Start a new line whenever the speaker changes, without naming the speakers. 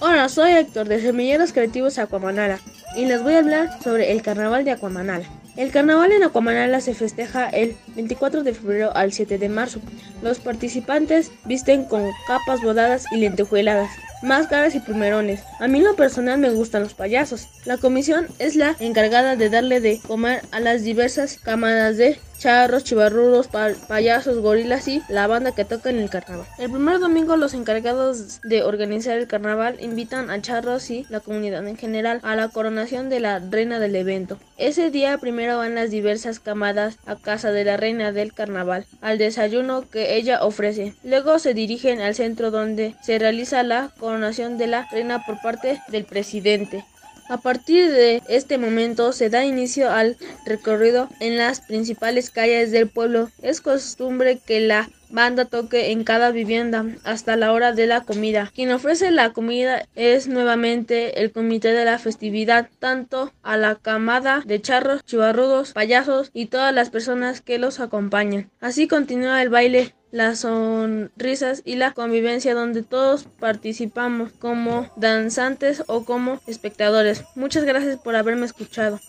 Hola, soy Héctor de Semilleros Creativos Aquamanala y les voy a hablar sobre el carnaval de Aquamanala. El carnaval en Aquamanala se festeja el 24 de febrero al 7 de marzo. Los participantes visten con capas bodadas y lentejueladas máscaras y primerones. A mí lo personal me gustan los payasos. La comisión es la encargada de darle de comer a las diversas camadas de charros, chivarrudos, payasos, gorilas y la banda que toca en el carnaval. El primer domingo los encargados de organizar el carnaval invitan a charros y la comunidad en general a la coronación de la reina del evento. Ese día primero van las diversas camadas a casa de la reina del carnaval, al desayuno que ella ofrece. Luego se dirigen al centro donde se realiza la coronación de la reina por parte del presidente. A partir de este momento se da inicio al recorrido en las principales calles del pueblo. Es costumbre que la banda toque en cada vivienda hasta la hora de la comida. Quien ofrece la comida es nuevamente el comité de la festividad, tanto a la camada de charros, chivarrudos, payasos y todas las personas que los acompañan. Así continúa el baile las sonrisas y la convivencia donde todos participamos como danzantes o como espectadores. Muchas gracias por haberme escuchado.